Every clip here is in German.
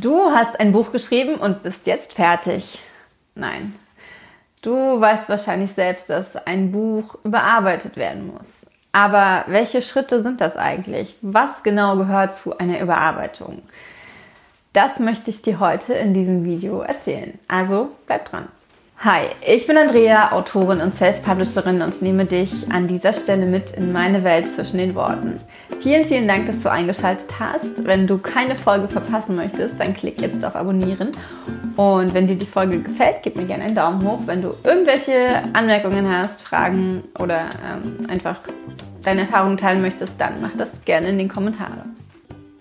Du hast ein Buch geschrieben und bist jetzt fertig. Nein. Du weißt wahrscheinlich selbst, dass ein Buch überarbeitet werden muss. Aber welche Schritte sind das eigentlich? Was genau gehört zu einer Überarbeitung? Das möchte ich dir heute in diesem Video erzählen. Also bleib dran. Hi, ich bin Andrea, Autorin und Self-Publisherin und nehme dich an dieser Stelle mit in meine Welt zwischen den Worten. Vielen, vielen Dank, dass du eingeschaltet hast. Wenn du keine Folge verpassen möchtest, dann klick jetzt auf Abonnieren. Und wenn dir die Folge gefällt, gib mir gerne einen Daumen hoch. Wenn du irgendwelche Anmerkungen hast, Fragen oder ähm, einfach deine Erfahrungen teilen möchtest, dann mach das gerne in den Kommentaren.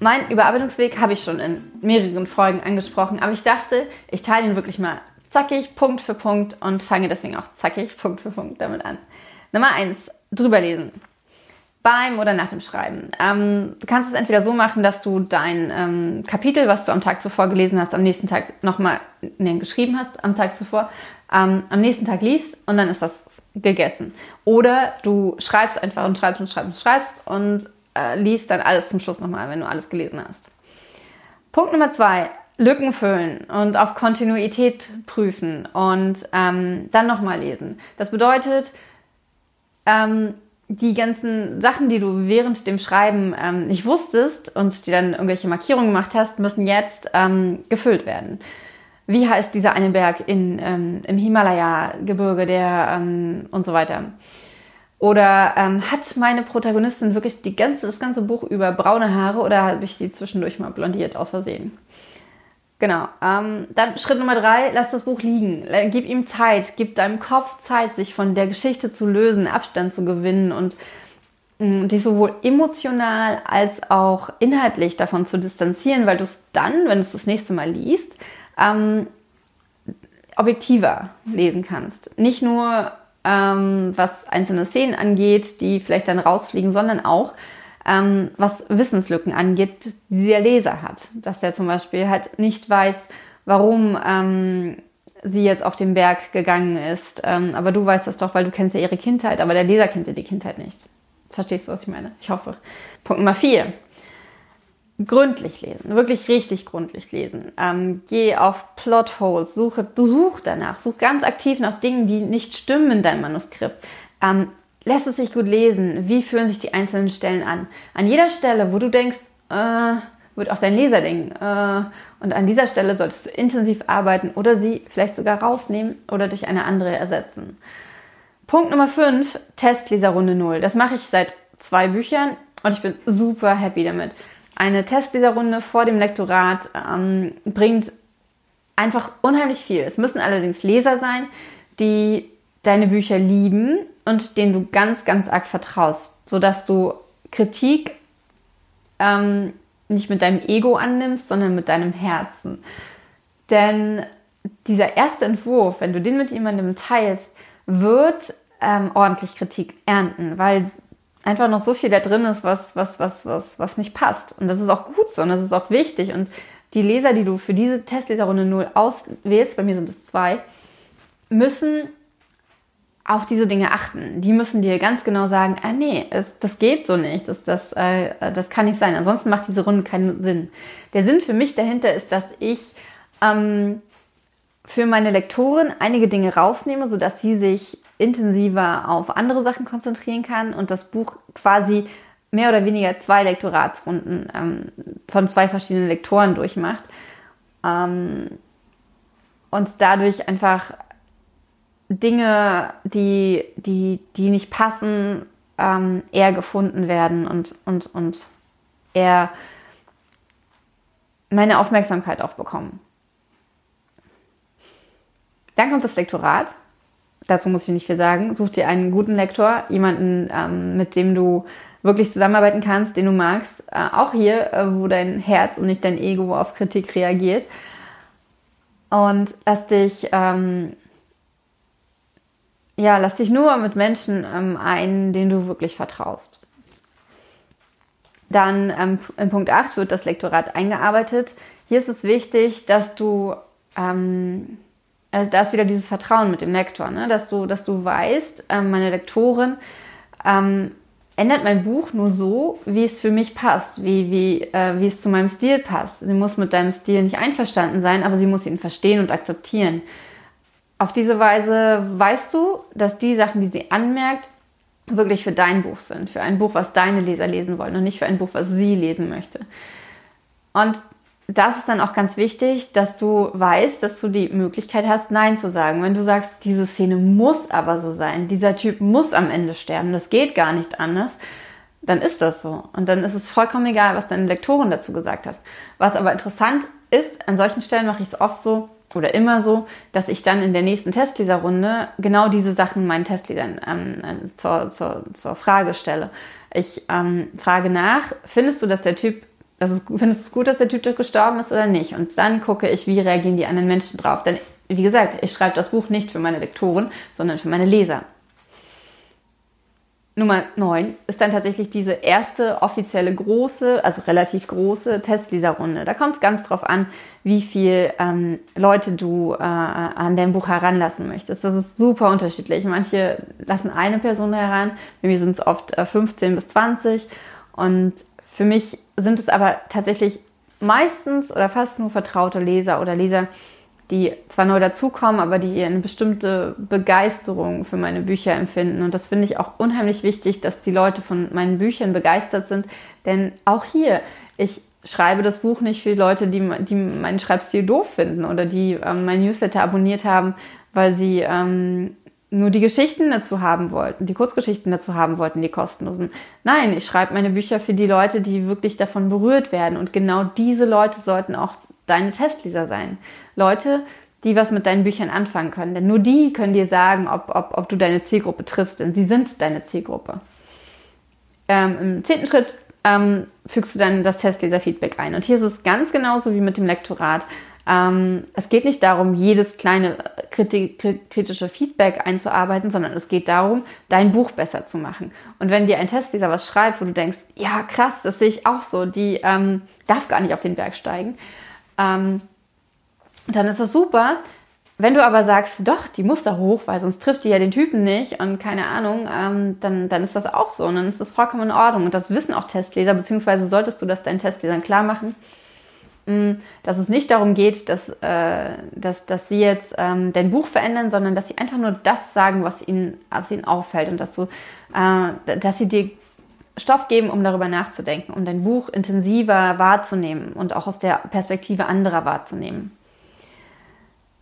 Mein Überarbeitungsweg habe ich schon in mehreren Folgen angesprochen, aber ich dachte, ich teile ihn wirklich mal zackig, Punkt für Punkt und fange deswegen auch zackig, Punkt für Punkt damit an. Nummer eins, drüber lesen. Beim oder nach dem Schreiben. Ähm, du kannst es entweder so machen, dass du dein ähm, Kapitel, was du am Tag zuvor gelesen hast, am nächsten Tag nochmal nee, geschrieben hast, am Tag zuvor, ähm, am nächsten Tag liest und dann ist das gegessen. Oder du schreibst einfach und schreibst und schreibst und schreibst und äh, liest dann alles zum Schluss nochmal, wenn du alles gelesen hast. Punkt Nummer zwei, Lücken füllen und auf Kontinuität prüfen und ähm, dann nochmal lesen. Das bedeutet, ähm, die ganzen Sachen, die du während dem Schreiben ähm, nicht wusstest und die dann irgendwelche Markierungen gemacht hast, müssen jetzt ähm, gefüllt werden. Wie heißt dieser eine Berg in, ähm, im Himalaya-Gebirge, der ähm, und so weiter. Oder ähm, hat meine Protagonistin wirklich die ganze, das ganze Buch über braune Haare oder habe ich sie zwischendurch mal blondiert aus Versehen? Genau. Ähm, dann Schritt Nummer drei, lass das Buch liegen. Gib ihm Zeit, gib deinem Kopf Zeit, sich von der Geschichte zu lösen, Abstand zu gewinnen und mh, mm, dich sowohl emotional als auch inhaltlich davon zu distanzieren, weil du es dann, wenn du es das nächste Mal liest, ähm, objektiver lesen kannst. Nicht nur ähm, was einzelne Szenen angeht, die vielleicht dann rausfliegen, sondern auch ähm, was Wissenslücken angeht, die der Leser hat. Dass der zum Beispiel halt nicht weiß, warum ähm, sie jetzt auf den Berg gegangen ist. Ähm, aber du weißt das doch, weil du kennst ja ihre Kindheit, aber der Leser kennt ja die Kindheit nicht. Verstehst du, was ich meine? Ich hoffe. Punkt Nummer vier. Gründlich lesen, wirklich richtig gründlich lesen. Ähm, geh auf Plotholes, suche, du such danach, such ganz aktiv nach Dingen, die nicht stimmen in deinem Manuskript. Ähm, lässt es sich gut lesen? Wie fühlen sich die einzelnen Stellen an? An jeder Stelle, wo du denkst, äh, wird auch dein Leser denken, äh, und an dieser Stelle solltest du intensiv arbeiten oder sie vielleicht sogar rausnehmen oder durch eine andere ersetzen. Punkt Nummer 5, Testleserrunde 0. Das mache ich seit zwei Büchern und ich bin super happy damit. Eine Testleserrunde vor dem Lektorat ähm, bringt einfach unheimlich viel. Es müssen allerdings Leser sein, die deine Bücher lieben und denen du ganz, ganz arg vertraust, sodass du Kritik ähm, nicht mit deinem Ego annimmst, sondern mit deinem Herzen. Denn dieser erste Entwurf, wenn du den mit jemandem teilst, wird ähm, ordentlich Kritik ernten, weil einfach noch so viel da drin ist, was, was, was, was, was nicht passt. Und das ist auch gut so und das ist auch wichtig. Und die Leser, die du für diese Testleserrunde 0 auswählst, bei mir sind es zwei, müssen auf diese Dinge achten. Die müssen dir ganz genau sagen, ah nee, es, das geht so nicht, das, das, äh, das kann nicht sein. Ansonsten macht diese Runde keinen Sinn. Der Sinn für mich dahinter ist, dass ich ähm, für meine Lektorin einige Dinge rausnehme, sodass sie sich intensiver auf andere Sachen konzentrieren kann und das Buch quasi mehr oder weniger zwei Lektoratsrunden ähm, von zwei verschiedenen Lektoren durchmacht. Ähm, und dadurch einfach Dinge, die, die, die nicht passen, ähm, eher gefunden werden und, und, und eher meine Aufmerksamkeit auch bekommen. Dann kommt das Lektorat. Dazu muss ich nicht viel sagen. Such dir einen guten Lektor, jemanden, ähm, mit dem du wirklich zusammenarbeiten kannst, den du magst. Äh, auch hier, äh, wo dein Herz und nicht dein Ego auf Kritik reagiert. Und lass dich ähm, ja, lass dich nur mit Menschen ähm, ein, denen du wirklich vertraust. Dann ähm, in Punkt 8 wird das Lektorat eingearbeitet. Hier ist es wichtig, dass du, ähm, also da ist wieder dieses Vertrauen mit dem Lektor, ne? dass, du, dass du weißt, ähm, meine Lektorin ähm, ändert mein Buch nur so, wie es für mich passt, wie, wie, äh, wie es zu meinem Stil passt. Sie muss mit deinem Stil nicht einverstanden sein, aber sie muss ihn verstehen und akzeptieren. Auf diese Weise weißt du, dass die Sachen, die sie anmerkt, wirklich für dein Buch sind, für ein Buch, was deine Leser lesen wollen und nicht für ein Buch, was sie lesen möchte. Und das ist dann auch ganz wichtig, dass du weißt, dass du die Möglichkeit hast, Nein zu sagen. Wenn du sagst, diese Szene muss aber so sein, dieser Typ muss am Ende sterben, das geht gar nicht anders, dann ist das so. Und dann ist es vollkommen egal, was deine Lektorin dazu gesagt hast. Was aber interessant ist, an solchen Stellen mache ich es oft so oder immer so, dass ich dann in der nächsten Testleserrunde genau diese Sachen meinen Testlesern ähm, zur, zur, zur Frage stelle. Ich ähm, frage nach, findest du, dass der Typ das ist, findest du es gut, dass der Typ gestorben ist oder nicht? Und dann gucke ich, wie reagieren die anderen Menschen drauf. Denn, wie gesagt, ich schreibe das Buch nicht für meine Lektoren, sondern für meine Leser. Nummer 9 ist dann tatsächlich diese erste offizielle große, also relativ große Testleserrunde. Da kommt es ganz drauf an, wie viel ähm, Leute du äh, an dein Buch heranlassen möchtest. Das ist super unterschiedlich. Manche lassen eine Person heran, bei mir sind es oft äh, 15 bis 20 und für mich sind es aber tatsächlich meistens oder fast nur vertraute Leser oder Leser, die zwar neu dazukommen, aber die eine bestimmte Begeisterung für meine Bücher empfinden. Und das finde ich auch unheimlich wichtig, dass die Leute von meinen Büchern begeistert sind. Denn auch hier, ich schreibe das Buch nicht für Leute, die, die meinen Schreibstil doof finden oder die ähm, mein Newsletter abonniert haben, weil sie ähm, nur die Geschichten dazu haben wollten, die Kurzgeschichten dazu haben wollten, die kostenlosen. Nein, ich schreibe meine Bücher für die Leute, die wirklich davon berührt werden. Und genau diese Leute sollten auch deine Testleser sein. Leute, die was mit deinen Büchern anfangen können. Denn nur die können dir sagen, ob, ob, ob du deine Zielgruppe triffst, denn sie sind deine Zielgruppe. Ähm, Im zehnten Schritt ähm, fügst du dann das Testleser-Feedback ein. Und hier ist es ganz genauso wie mit dem Lektorat. Ähm, es geht nicht darum, jedes kleine kritische Feedback einzuarbeiten, sondern es geht darum, dein Buch besser zu machen. Und wenn dir ein Testleser was schreibt, wo du denkst, ja krass, das sehe ich auch so, die ähm, darf gar nicht auf den Berg steigen, ähm, dann ist das super. Wenn du aber sagst, doch, die muss da hoch, weil sonst trifft die ja den Typen nicht und keine Ahnung, ähm, dann, dann ist das auch so und dann ist das vollkommen in Ordnung. Und das wissen auch Testleser, beziehungsweise solltest du das deinen Testlesern klar machen Mm, dass es nicht darum geht, dass, äh, dass, dass sie jetzt ähm, dein Buch verändern, sondern dass sie einfach nur das sagen, was ihnen, was ihnen auffällt und dass, du, äh, dass sie dir Stoff geben, um darüber nachzudenken, um dein Buch intensiver wahrzunehmen und auch aus der Perspektive anderer wahrzunehmen.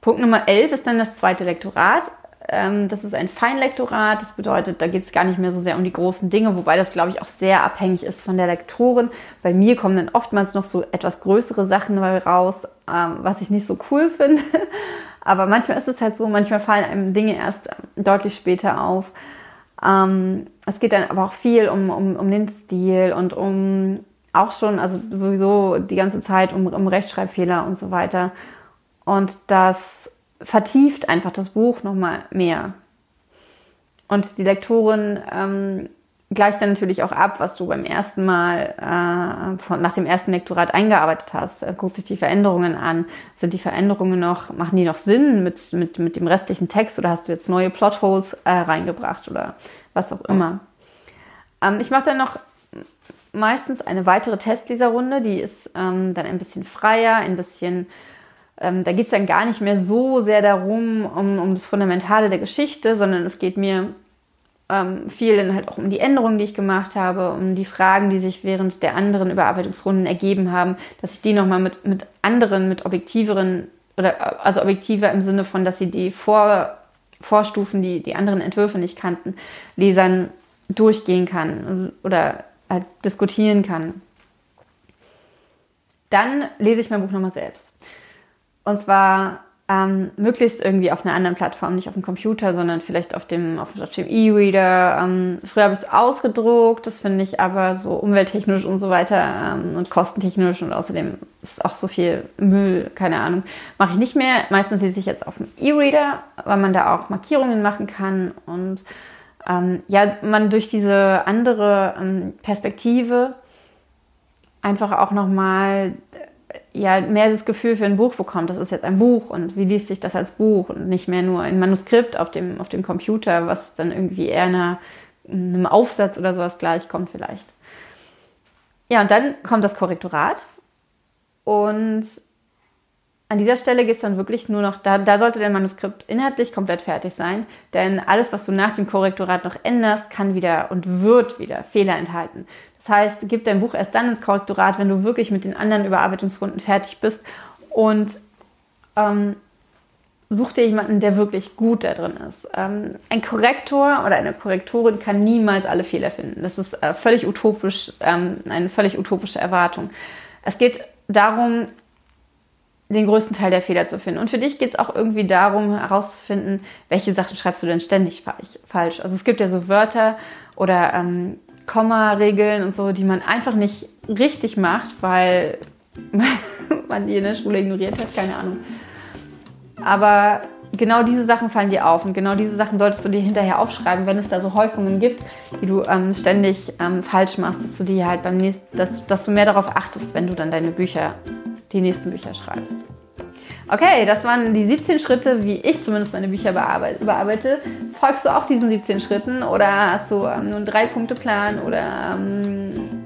Punkt Nummer 11 ist dann das zweite Lektorat. Ähm, das ist ein Feinlektorat. Das bedeutet, da geht es gar nicht mehr so sehr um die großen Dinge, wobei das, glaube ich, auch sehr abhängig ist von der Lektorin. Bei mir kommen dann oftmals noch so etwas größere Sachen raus, ähm, was ich nicht so cool finde. Aber manchmal ist es halt so, manchmal fallen einem Dinge erst deutlich später auf. Ähm, es geht dann aber auch viel um, um, um den Stil und um auch schon, also sowieso die ganze Zeit um, um Rechtschreibfehler und so weiter. Und das vertieft einfach das Buch nochmal mehr. Und die Lektorin ähm, gleicht dann natürlich auch ab, was du beim ersten Mal äh, von, nach dem ersten Lektorat eingearbeitet hast. Er guckt sich die Veränderungen an. Sind die Veränderungen noch, machen die noch Sinn mit, mit, mit dem restlichen Text oder hast du jetzt neue Plotholes äh, reingebracht oder was auch immer. Ähm, ich mache dann noch meistens eine weitere Testleserrunde, die ist ähm, dann ein bisschen freier, ein bisschen ähm, da geht es dann gar nicht mehr so sehr darum, um, um das Fundamentale der Geschichte, sondern es geht mir ähm, viel dann halt auch um die Änderungen, die ich gemacht habe, um die Fragen, die sich während der anderen Überarbeitungsrunden ergeben haben, dass ich die nochmal mit, mit anderen, mit objektiveren oder also objektiver im Sinne von, dass sie die Vor, Vorstufen, die die anderen Entwürfe nicht kannten, Lesern durchgehen kann oder halt diskutieren kann. Dann lese ich mein Buch nochmal selbst. Und zwar ähm, möglichst irgendwie auf einer anderen Plattform, nicht auf dem Computer, sondern vielleicht auf dem auf dem E-Reader. Ähm, früher habe ich es ausgedruckt, das finde ich aber so umwelttechnisch und so weiter ähm, und kostentechnisch und außerdem ist auch so viel Müll, keine Ahnung, mache ich nicht mehr. Meistens lese ich jetzt auf dem E-Reader, weil man da auch Markierungen machen kann und ähm, ja, man durch diese andere ähm, Perspektive einfach auch nochmal ja mehr das Gefühl für ein Buch bekommt, das ist jetzt ein Buch und wie liest sich das als Buch und nicht mehr nur ein Manuskript auf dem, auf dem Computer, was dann irgendwie eher einer einem Aufsatz oder sowas gleich kommt vielleicht. Ja, und dann kommt das Korrektorat. Und an dieser Stelle geht es dann wirklich nur noch, da, da sollte dein Manuskript inhaltlich komplett fertig sein, denn alles, was du nach dem Korrektorat noch änderst, kann wieder und wird wieder Fehler enthalten. Das heißt, gib dein Buch erst dann ins Korrektorat, wenn du wirklich mit den anderen Überarbeitungsrunden fertig bist und ähm, such dir jemanden, der wirklich gut da drin ist. Ähm, ein Korrektor oder eine Korrektorin kann niemals alle Fehler finden. Das ist äh, völlig utopisch, ähm, eine völlig utopische Erwartung. Es geht darum, den größten Teil der Fehler zu finden. Und für dich geht es auch irgendwie darum, herauszufinden, welche Sachen schreibst du denn ständig falsch. Also es gibt ja so Wörter oder ähm, Komma-Regeln und so, die man einfach nicht richtig macht, weil man die in der Schule ignoriert hat, keine Ahnung. Aber genau diese Sachen fallen dir auf und genau diese Sachen solltest du dir hinterher aufschreiben, wenn es da so Häufungen gibt, die du ähm, ständig ähm, falsch machst, dass du dir halt beim nächsten, dass, dass du mehr darauf achtest, wenn du dann deine Bücher die nächsten Bücher schreibst. Okay, das waren die 17 Schritte, wie ich zumindest meine Bücher überarbeite. Folgst du auch diesen 17 Schritten oder hast du ähm, nur einen 3-Punkte-Plan oder ähm,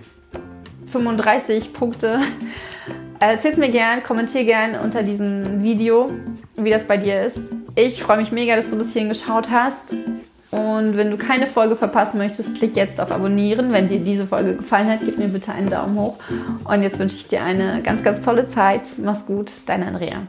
35 Punkte? Erzähl es mir gern, kommentier gern unter diesem Video, wie das bei dir ist. Ich freue mich mega, dass du bis hierhin geschaut hast. Und wenn du keine Folge verpassen möchtest, klick jetzt auf Abonnieren. Wenn dir diese Folge gefallen hat, gib mir bitte einen Daumen hoch. Und jetzt wünsche ich dir eine ganz, ganz tolle Zeit. Mach's gut, deine Andrea.